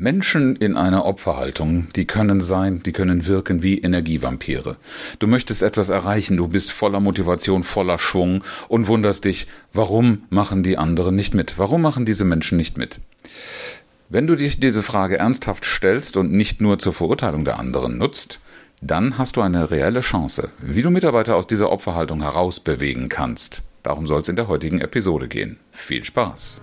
Menschen in einer Opferhaltung, die können sein, die können wirken wie Energievampire. Du möchtest etwas erreichen, du bist voller Motivation, voller Schwung und wunderst dich, warum machen die anderen nicht mit? Warum machen diese Menschen nicht mit? Wenn du dich diese Frage ernsthaft stellst und nicht nur zur Verurteilung der anderen nutzt, dann hast du eine reelle Chance, wie du Mitarbeiter aus dieser Opferhaltung herausbewegen kannst. Darum soll es in der heutigen Episode gehen. Viel Spaß!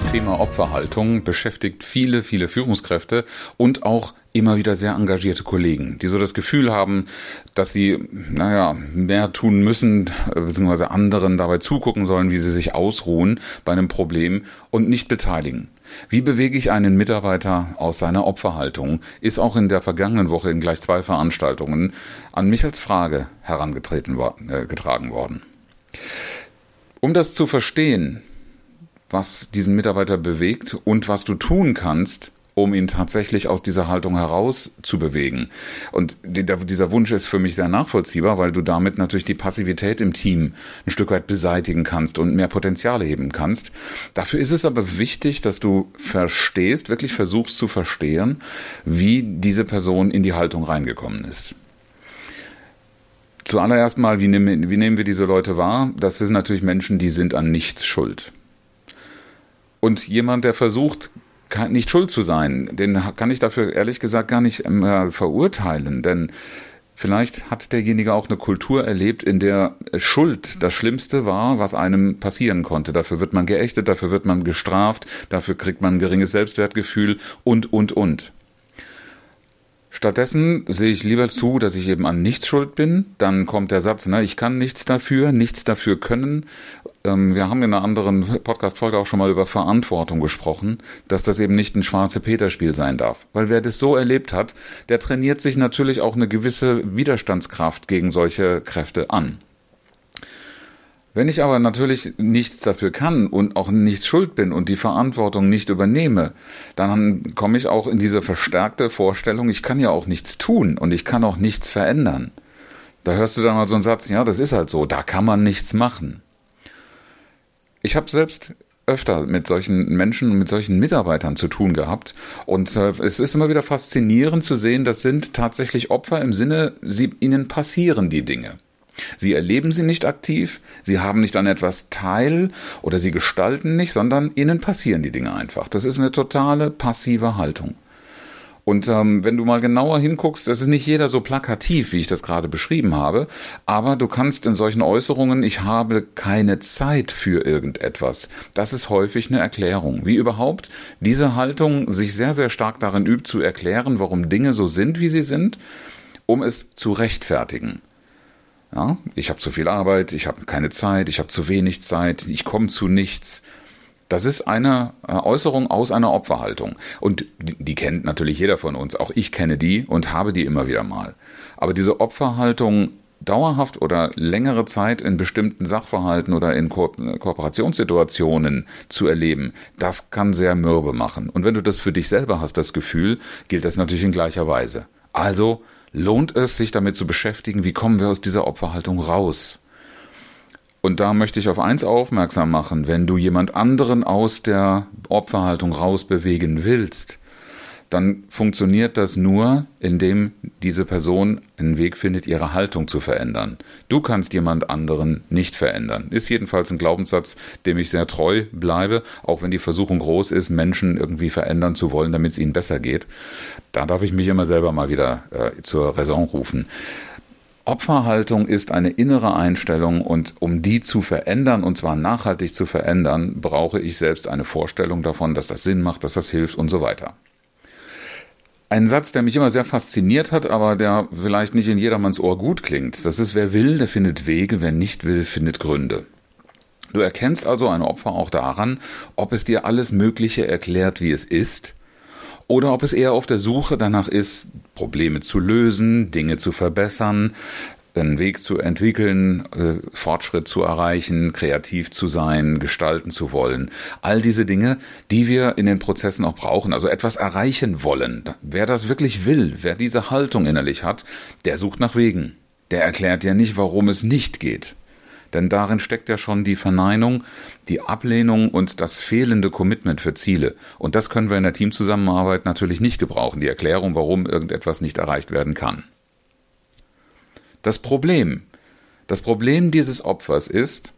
Das Thema Opferhaltung beschäftigt viele, viele Führungskräfte und auch immer wieder sehr engagierte Kollegen, die so das Gefühl haben, dass sie, naja, mehr tun müssen, beziehungsweise anderen dabei zugucken sollen, wie sie sich ausruhen bei einem Problem und nicht beteiligen. Wie bewege ich einen Mitarbeiter aus seiner Opferhaltung, ist auch in der vergangenen Woche in gleich zwei Veranstaltungen an mich als Frage herangetreten äh, worden. Um das zu verstehen, was diesen Mitarbeiter bewegt und was du tun kannst, um ihn tatsächlich aus dieser Haltung heraus zu bewegen. Und dieser Wunsch ist für mich sehr nachvollziehbar, weil du damit natürlich die Passivität im Team ein Stück weit beseitigen kannst und mehr Potenziale heben kannst. Dafür ist es aber wichtig, dass du verstehst, wirklich versuchst zu verstehen, wie diese Person in die Haltung reingekommen ist. Zuallererst mal, wie nehmen, wie nehmen wir diese Leute wahr? Das sind natürlich Menschen, die sind an nichts schuld. Und jemand, der versucht, nicht schuld zu sein, den kann ich dafür ehrlich gesagt gar nicht äh, verurteilen, denn vielleicht hat derjenige auch eine Kultur erlebt, in der Schuld das Schlimmste war, was einem passieren konnte. Dafür wird man geächtet, dafür wird man gestraft, dafür kriegt man ein geringes Selbstwertgefühl und, und, und. Stattdessen sehe ich lieber zu, dass ich eben an nichts schuld bin. Dann kommt der Satz, ne, ich kann nichts dafür, nichts dafür können. Ähm, wir haben in einer anderen Podcast-Folge auch schon mal über Verantwortung gesprochen, dass das eben nicht ein schwarze Peter-Spiel sein darf. Weil wer das so erlebt hat, der trainiert sich natürlich auch eine gewisse Widerstandskraft gegen solche Kräfte an. Wenn ich aber natürlich nichts dafür kann und auch nicht schuld bin und die Verantwortung nicht übernehme, dann komme ich auch in diese verstärkte Vorstellung, ich kann ja auch nichts tun und ich kann auch nichts verändern. Da hörst du dann mal so einen Satz, ja, das ist halt so, da kann man nichts machen. Ich habe selbst öfter mit solchen Menschen und mit solchen Mitarbeitern zu tun gehabt. Und äh, es ist immer wieder faszinierend zu sehen, das sind tatsächlich Opfer im Sinne, sie, ihnen passieren die Dinge. Sie erleben sie nicht aktiv, sie haben nicht an etwas teil oder sie gestalten nicht, sondern ihnen passieren die Dinge einfach. Das ist eine totale passive Haltung. Und ähm, wenn du mal genauer hinguckst, das ist nicht jeder so plakativ, wie ich das gerade beschrieben habe, aber du kannst in solchen Äußerungen, ich habe keine Zeit für irgendetwas, das ist häufig eine Erklärung. Wie überhaupt diese Haltung sich sehr, sehr stark darin übt zu erklären, warum Dinge so sind, wie sie sind, um es zu rechtfertigen. Ja, ich habe zu viel Arbeit, ich habe keine Zeit, ich habe zu wenig Zeit, ich komme zu nichts. Das ist eine äh, Äußerung aus einer Opferhaltung. Und die, die, kennt natürlich jeder von uns. Auch ich kenne die und habe die immer wieder mal. Aber diese Opferhaltung dauerhaft oder längere Zeit in bestimmten Sachverhalten oder in Ko Kooperationssituationen zu erleben, das kann sehr mürbe machen. Und wenn du das für dich selber hast, das Gefühl, gilt das natürlich in gleicher Weise. Also lohnt es, sich damit zu beschäftigen, wie kommen wir aus dieser Opferhaltung raus. Und da möchte ich auf eins aufmerksam machen, wenn du jemand anderen aus der Opferhaltung rausbewegen willst, dann funktioniert das nur, indem diese Person einen Weg findet, ihre Haltung zu verändern. Du kannst jemand anderen nicht verändern. Ist jedenfalls ein Glaubenssatz, dem ich sehr treu bleibe, auch wenn die Versuchung groß ist, Menschen irgendwie verändern zu wollen, damit es ihnen besser geht. Da darf ich mich immer selber mal wieder äh, zur Raison rufen. Opferhaltung ist eine innere Einstellung und um die zu verändern und zwar nachhaltig zu verändern, brauche ich selbst eine Vorstellung davon, dass das Sinn macht, dass das hilft und so weiter. Ein Satz, der mich immer sehr fasziniert hat, aber der vielleicht nicht in jedermanns Ohr gut klingt. Das ist, wer will, der findet Wege, wer nicht will, findet Gründe. Du erkennst also ein Opfer auch daran, ob es dir alles Mögliche erklärt, wie es ist, oder ob es eher auf der Suche danach ist, Probleme zu lösen, Dinge zu verbessern, einen Weg zu entwickeln, äh, Fortschritt zu erreichen, kreativ zu sein, gestalten zu wollen. All diese Dinge, die wir in den Prozessen auch brauchen, also etwas erreichen wollen. Wer das wirklich will, wer diese Haltung innerlich hat, der sucht nach Wegen. Der erklärt ja nicht, warum es nicht geht. Denn darin steckt ja schon die Verneinung, die Ablehnung und das fehlende Commitment für Ziele. Und das können wir in der Teamzusammenarbeit natürlich nicht gebrauchen, die Erklärung, warum irgendetwas nicht erreicht werden kann. Das Problem, das Problem dieses Opfers ist,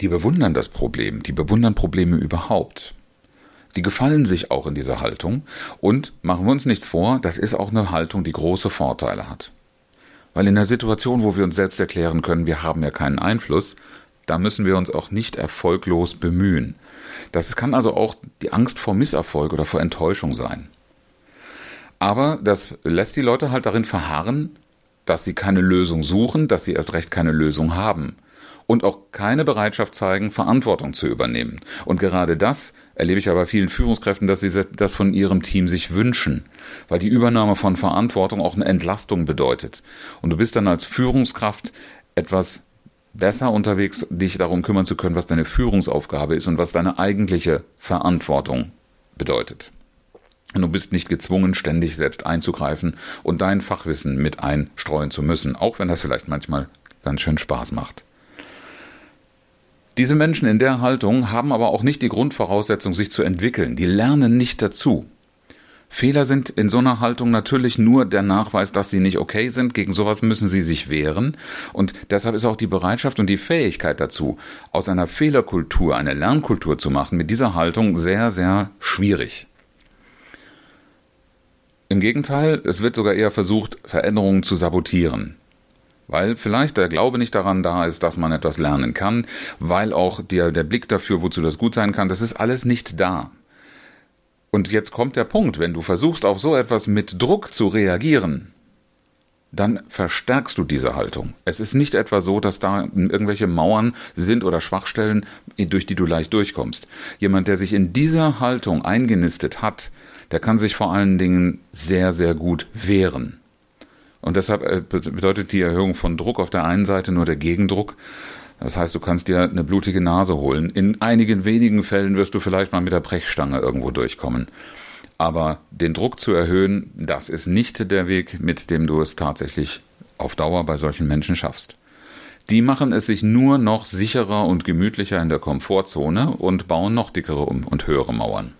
die bewundern das Problem, die bewundern Probleme überhaupt. Die gefallen sich auch in dieser Haltung und machen wir uns nichts vor, das ist auch eine Haltung, die große Vorteile hat. Weil in der Situation, wo wir uns selbst erklären können, wir haben ja keinen Einfluss, da müssen wir uns auch nicht erfolglos bemühen. Das kann also auch die Angst vor Misserfolg oder vor Enttäuschung sein. Aber das lässt die Leute halt darin verharren, dass sie keine Lösung suchen, dass sie erst recht keine Lösung haben und auch keine Bereitschaft zeigen, Verantwortung zu übernehmen. Und gerade das erlebe ich aber vielen Führungskräften, dass sie das von ihrem Team sich wünschen, weil die Übernahme von Verantwortung auch eine Entlastung bedeutet. Und du bist dann als Führungskraft etwas besser unterwegs, dich darum kümmern zu können, was deine Führungsaufgabe ist und was deine eigentliche Verantwortung bedeutet. Und du bist nicht gezwungen, ständig selbst einzugreifen und dein Fachwissen mit einstreuen zu müssen, auch wenn das vielleicht manchmal ganz schön Spaß macht. Diese Menschen in der Haltung haben aber auch nicht die Grundvoraussetzung, sich zu entwickeln. Die lernen nicht dazu. Fehler sind in so einer Haltung natürlich nur der Nachweis, dass sie nicht okay sind. Gegen sowas müssen sie sich wehren. Und deshalb ist auch die Bereitschaft und die Fähigkeit dazu, aus einer Fehlerkultur eine Lernkultur zu machen, mit dieser Haltung sehr, sehr schwierig. Im Gegenteil, es wird sogar eher versucht, Veränderungen zu sabotieren weil vielleicht der Glaube nicht daran da ist, dass man etwas lernen kann, weil auch der, der Blick dafür, wozu das gut sein kann, das ist alles nicht da. Und jetzt kommt der Punkt, wenn du versuchst, auf so etwas mit Druck zu reagieren, dann verstärkst du diese Haltung. Es ist nicht etwa so, dass da irgendwelche Mauern sind oder Schwachstellen, durch die du leicht durchkommst. Jemand, der sich in dieser Haltung eingenistet hat, der kann sich vor allen Dingen sehr, sehr gut wehren. Und deshalb äh, bedeutet die Erhöhung von Druck auf der einen Seite nur der Gegendruck. Das heißt, du kannst dir eine blutige Nase holen. In einigen wenigen Fällen wirst du vielleicht mal mit der Brechstange irgendwo durchkommen. Aber den Druck zu erhöhen, das ist nicht der Weg, mit dem du es tatsächlich auf Dauer bei solchen Menschen schaffst. Die machen es sich nur noch sicherer und gemütlicher in der Komfortzone und bauen noch dickere und höhere Mauern.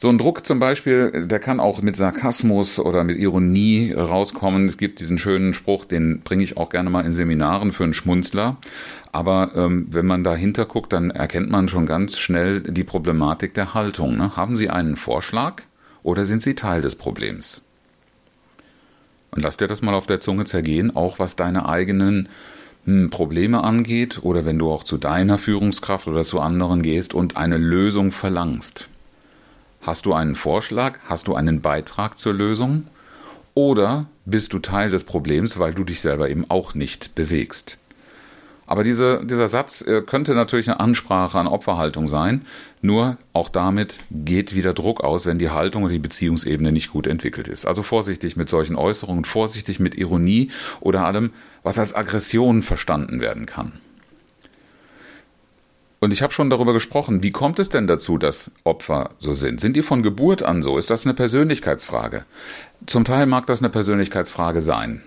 So ein Druck zum Beispiel, der kann auch mit Sarkasmus oder mit Ironie rauskommen. Es gibt diesen schönen Spruch, den bringe ich auch gerne mal in Seminaren für einen Schmunzler. Aber ähm, wenn man dahinter guckt, dann erkennt man schon ganz schnell die Problematik der Haltung. Ne? Haben Sie einen Vorschlag oder sind Sie Teil des Problems? Und lass dir das mal auf der Zunge zergehen, auch was deine eigenen hm, Probleme angeht oder wenn du auch zu deiner Führungskraft oder zu anderen gehst und eine Lösung verlangst. Hast du einen Vorschlag? Hast du einen Beitrag zur Lösung? Oder bist du Teil des Problems, weil du dich selber eben auch nicht bewegst? Aber diese, dieser Satz äh, könnte natürlich eine Ansprache an Opferhaltung sein, nur auch damit geht wieder Druck aus, wenn die Haltung oder die Beziehungsebene nicht gut entwickelt ist. Also vorsichtig mit solchen Äußerungen, vorsichtig mit Ironie oder allem, was als Aggression verstanden werden kann. Und ich habe schon darüber gesprochen, wie kommt es denn dazu, dass Opfer so sind? Sind die von Geburt an so? Ist das eine Persönlichkeitsfrage? Zum Teil mag das eine Persönlichkeitsfrage sein.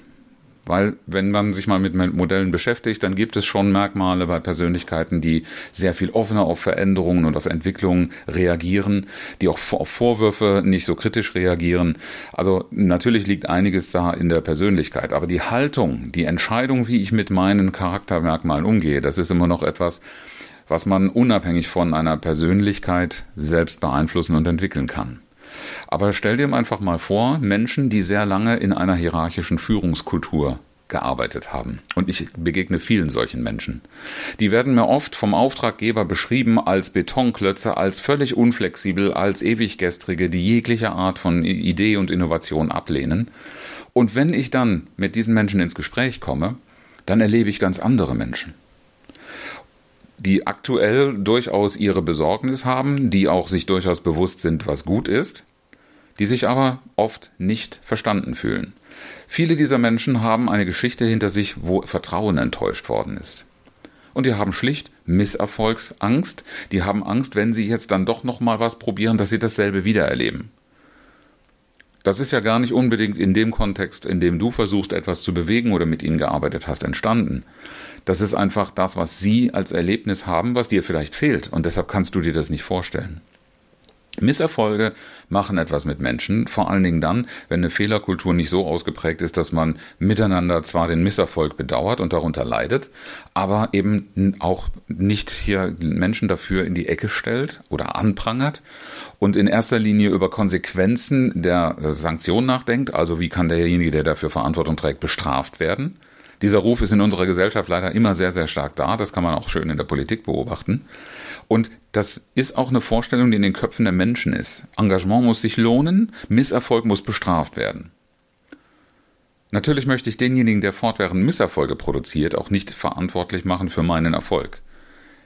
Weil wenn man sich mal mit Modellen beschäftigt, dann gibt es schon Merkmale bei Persönlichkeiten, die sehr viel offener auf Veränderungen und auf Entwicklungen reagieren, die auch auf Vorwürfe nicht so kritisch reagieren. Also natürlich liegt einiges da in der Persönlichkeit, aber die Haltung, die Entscheidung, wie ich mit meinen Charaktermerkmalen umgehe, das ist immer noch etwas, was man unabhängig von einer Persönlichkeit selbst beeinflussen und entwickeln kann. Aber stell dir einfach mal vor, Menschen, die sehr lange in einer hierarchischen Führungskultur gearbeitet haben. Und ich begegne vielen solchen Menschen. Die werden mir oft vom Auftraggeber beschrieben als Betonklötze, als völlig unflexibel, als ewiggestrige, die jegliche Art von Idee und Innovation ablehnen. Und wenn ich dann mit diesen Menschen ins Gespräch komme, dann erlebe ich ganz andere Menschen die aktuell durchaus ihre Besorgnis haben, die auch sich durchaus bewusst sind, was gut ist, die sich aber oft nicht verstanden fühlen. Viele dieser Menschen haben eine Geschichte hinter sich, wo Vertrauen enttäuscht worden ist. Und die haben schlicht Misserfolgsangst, die haben Angst, wenn sie jetzt dann doch noch mal was probieren, dass sie dasselbe wieder erleben. Das ist ja gar nicht unbedingt in dem Kontext, in dem du versuchst, etwas zu bewegen oder mit ihnen gearbeitet hast, entstanden. Das ist einfach das, was sie als Erlebnis haben, was dir vielleicht fehlt. Und deshalb kannst du dir das nicht vorstellen. Misserfolge machen etwas mit Menschen, vor allen Dingen dann, wenn eine Fehlerkultur nicht so ausgeprägt ist, dass man miteinander zwar den Misserfolg bedauert und darunter leidet, aber eben auch nicht hier Menschen dafür in die Ecke stellt oder anprangert und in erster Linie über Konsequenzen der Sanktion nachdenkt, also wie kann derjenige, der dafür Verantwortung trägt, bestraft werden. Dieser Ruf ist in unserer Gesellschaft leider immer sehr, sehr stark da. Das kann man auch schön in der Politik beobachten. Und das ist auch eine Vorstellung, die in den Köpfen der Menschen ist. Engagement muss sich lohnen, Misserfolg muss bestraft werden. Natürlich möchte ich denjenigen, der fortwährend Misserfolge produziert, auch nicht verantwortlich machen für meinen Erfolg.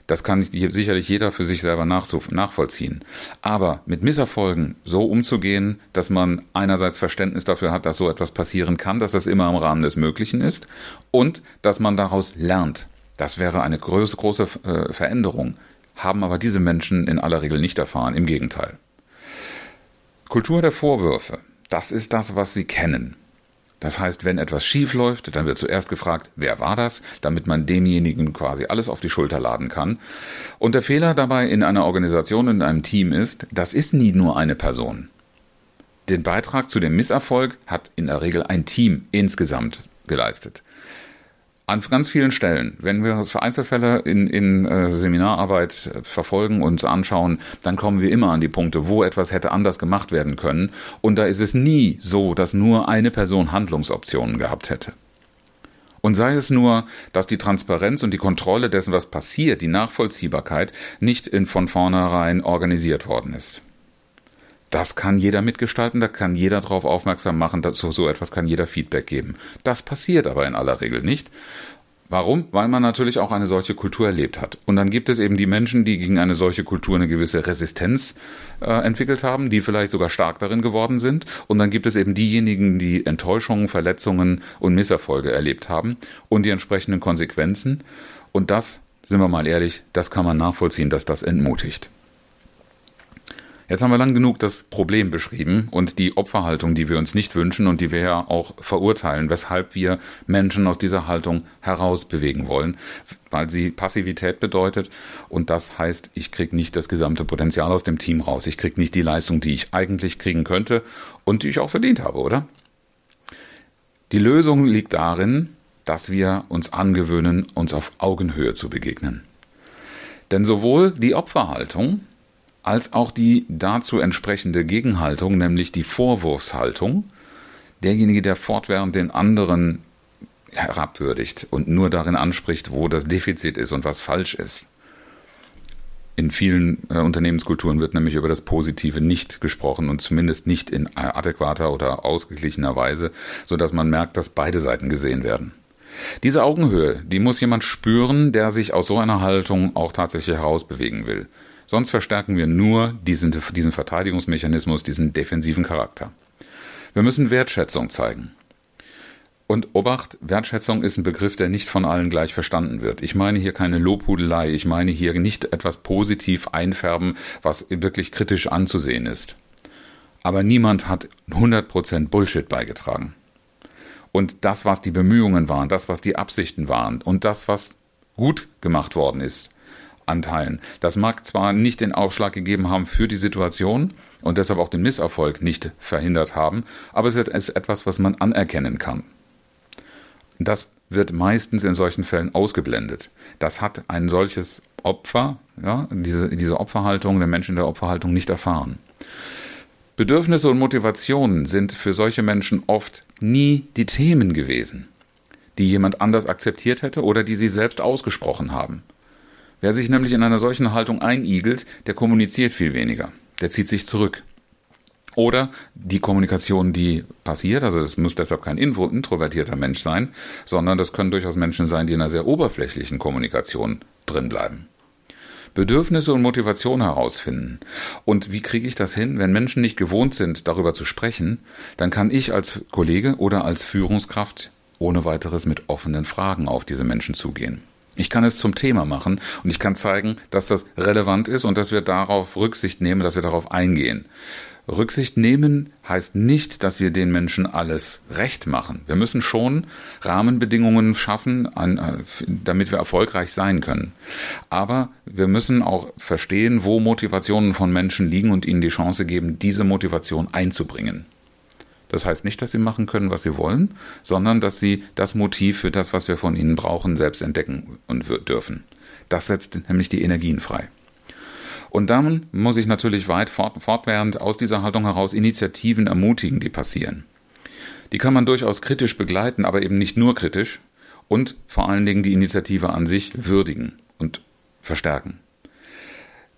Das kann sicherlich jeder für sich selber nachvollziehen. Aber mit Misserfolgen so umzugehen, dass man einerseits Verständnis dafür hat, dass so etwas passieren kann, dass das immer im Rahmen des Möglichen ist und dass man daraus lernt. Das wäre eine große, große äh, Veränderung. Haben aber diese Menschen in aller Regel nicht erfahren. Im Gegenteil. Kultur der Vorwürfe. Das ist das, was sie kennen. Das heißt, wenn etwas schief läuft, dann wird zuerst gefragt, wer war das, damit man demjenigen quasi alles auf die Schulter laden kann. Und der Fehler dabei in einer Organisation, in einem Team ist, das ist nie nur eine Person. Den Beitrag zu dem Misserfolg hat in der Regel ein Team insgesamt geleistet. An ganz vielen Stellen, wenn wir Einzelfälle in, in äh, Seminararbeit verfolgen, uns anschauen, dann kommen wir immer an die Punkte, wo etwas hätte anders gemacht werden können. Und da ist es nie so, dass nur eine Person Handlungsoptionen gehabt hätte. Und sei es nur, dass die Transparenz und die Kontrolle dessen, was passiert, die Nachvollziehbarkeit nicht in von vornherein organisiert worden ist. Das kann jeder mitgestalten, da kann jeder darauf aufmerksam machen, dazu so etwas kann jeder Feedback geben. Das passiert aber in aller Regel nicht. Warum? Weil man natürlich auch eine solche Kultur erlebt hat. Und dann gibt es eben die Menschen, die gegen eine solche Kultur eine gewisse Resistenz äh, entwickelt haben, die vielleicht sogar stark darin geworden sind. Und dann gibt es eben diejenigen, die Enttäuschungen, Verletzungen und Misserfolge erlebt haben und die entsprechenden Konsequenzen. Und das, sind wir mal ehrlich, das kann man nachvollziehen, dass das entmutigt. Jetzt haben wir lang genug das Problem beschrieben und die Opferhaltung, die wir uns nicht wünschen und die wir ja auch verurteilen, weshalb wir Menschen aus dieser Haltung herausbewegen wollen, weil sie Passivität bedeutet und das heißt, ich kriege nicht das gesamte Potenzial aus dem Team raus, ich kriege nicht die Leistung, die ich eigentlich kriegen könnte und die ich auch verdient habe, oder? Die Lösung liegt darin, dass wir uns angewöhnen, uns auf Augenhöhe zu begegnen. Denn sowohl die Opferhaltung als auch die dazu entsprechende Gegenhaltung, nämlich die Vorwurfshaltung, derjenige, der fortwährend den anderen herabwürdigt und nur darin anspricht, wo das Defizit ist und was falsch ist. In vielen äh, Unternehmenskulturen wird nämlich über das Positive nicht gesprochen und zumindest nicht in adäquater oder ausgeglichener Weise, so dass man merkt, dass beide Seiten gesehen werden. Diese Augenhöhe, die muss jemand spüren, der sich aus so einer Haltung auch tatsächlich herausbewegen will. Sonst verstärken wir nur diesen, diesen Verteidigungsmechanismus, diesen defensiven Charakter. Wir müssen Wertschätzung zeigen. Und Obacht, Wertschätzung ist ein Begriff, der nicht von allen gleich verstanden wird. Ich meine hier keine Lobhudelei, ich meine hier nicht etwas positiv einfärben, was wirklich kritisch anzusehen ist. Aber niemand hat 100% Bullshit beigetragen. Und das, was die Bemühungen waren, das, was die Absichten waren und das, was gut gemacht worden ist, anteilen. Das mag zwar nicht den Aufschlag gegeben haben für die Situation und deshalb auch den Misserfolg nicht verhindert haben, aber es ist etwas, was man anerkennen kann. Das wird meistens in solchen Fällen ausgeblendet. Das hat ein solches Opfer, ja, diese, diese Opferhaltung, der Mensch in der Opferhaltung nicht erfahren. Bedürfnisse und Motivationen sind für solche Menschen oft nie die Themen gewesen, die jemand anders akzeptiert hätte oder die sie selbst ausgesprochen haben. Wer sich nämlich in einer solchen Haltung einigelt, der kommuniziert viel weniger. Der zieht sich zurück. Oder die Kommunikation, die passiert, also das muss deshalb kein introvertierter Mensch sein, sondern das können durchaus Menschen sein, die in einer sehr oberflächlichen Kommunikation drin bleiben. Bedürfnisse und Motivation herausfinden. Und wie kriege ich das hin? Wenn Menschen nicht gewohnt sind, darüber zu sprechen, dann kann ich als Kollege oder als Führungskraft ohne weiteres mit offenen Fragen auf diese Menschen zugehen. Ich kann es zum Thema machen und ich kann zeigen, dass das relevant ist und dass wir darauf Rücksicht nehmen, dass wir darauf eingehen. Rücksicht nehmen heißt nicht, dass wir den Menschen alles recht machen. Wir müssen schon Rahmenbedingungen schaffen, damit wir erfolgreich sein können. Aber wir müssen auch verstehen, wo Motivationen von Menschen liegen und ihnen die Chance geben, diese Motivation einzubringen. Das heißt nicht, dass sie machen können, was sie wollen, sondern dass sie das Motiv für das, was wir von ihnen brauchen, selbst entdecken und dürfen. Das setzt nämlich die Energien frei. Und dann muss ich natürlich weit fort, fortwährend aus dieser Haltung heraus Initiativen ermutigen, die passieren. Die kann man durchaus kritisch begleiten, aber eben nicht nur kritisch und vor allen Dingen die Initiative an sich würdigen und verstärken.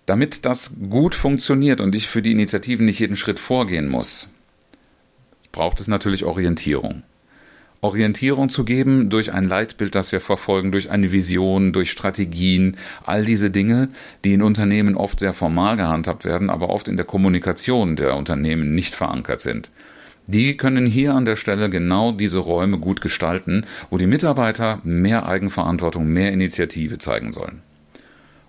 Damit das gut funktioniert und ich für die Initiativen nicht jeden Schritt vorgehen muss, braucht es natürlich Orientierung. Orientierung zu geben durch ein Leitbild, das wir verfolgen, durch eine Vision, durch Strategien, all diese Dinge, die in Unternehmen oft sehr formal gehandhabt werden, aber oft in der Kommunikation der Unternehmen nicht verankert sind. Die können hier an der Stelle genau diese Räume gut gestalten, wo die Mitarbeiter mehr Eigenverantwortung, mehr Initiative zeigen sollen.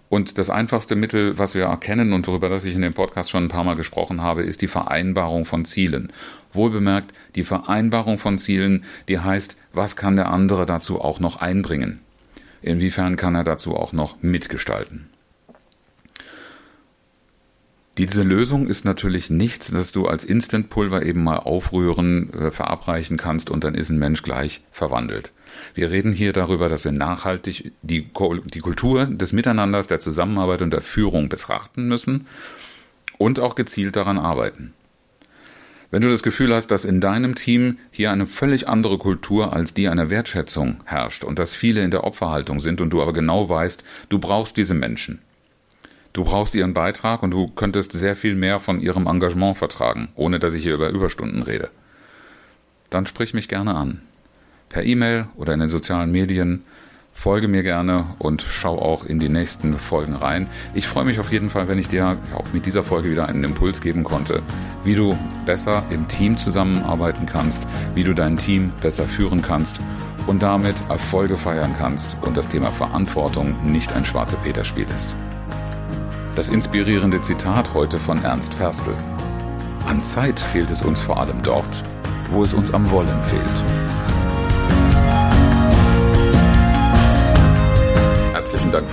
Und das einfachste Mittel, was wir erkennen und worüber das ich in dem Podcast schon ein paar Mal gesprochen habe, ist die Vereinbarung von Zielen. Wohlbemerkt, die Vereinbarung von Zielen, die heißt, was kann der andere dazu auch noch einbringen? Inwiefern kann er dazu auch noch mitgestalten? Diese Lösung ist natürlich nichts, das du als Instantpulver eben mal aufrühren, äh, verabreichen kannst und dann ist ein Mensch gleich verwandelt. Wir reden hier darüber, dass wir nachhaltig die, die Kultur des Miteinanders, der Zusammenarbeit und der Führung betrachten müssen und auch gezielt daran arbeiten. Wenn du das Gefühl hast, dass in deinem Team hier eine völlig andere Kultur als die einer Wertschätzung herrscht und dass viele in der Opferhaltung sind und du aber genau weißt, du brauchst diese Menschen, Du brauchst ihren Beitrag und du könntest sehr viel mehr von ihrem Engagement vertragen, ohne dass ich hier über Überstunden rede. Dann sprich mich gerne an. Per E-Mail oder in den sozialen Medien. Folge mir gerne und schau auch in die nächsten Folgen rein. Ich freue mich auf jeden Fall, wenn ich dir auch mit dieser Folge wieder einen Impuls geben konnte, wie du besser im Team zusammenarbeiten kannst, wie du dein Team besser führen kannst und damit Erfolge feiern kannst und das Thema Verantwortung nicht ein schwarze Peter-Spiel ist. Das inspirierende Zitat heute von Ernst Ferstl. An Zeit fehlt es uns vor allem dort, wo es uns am Wollen fehlt.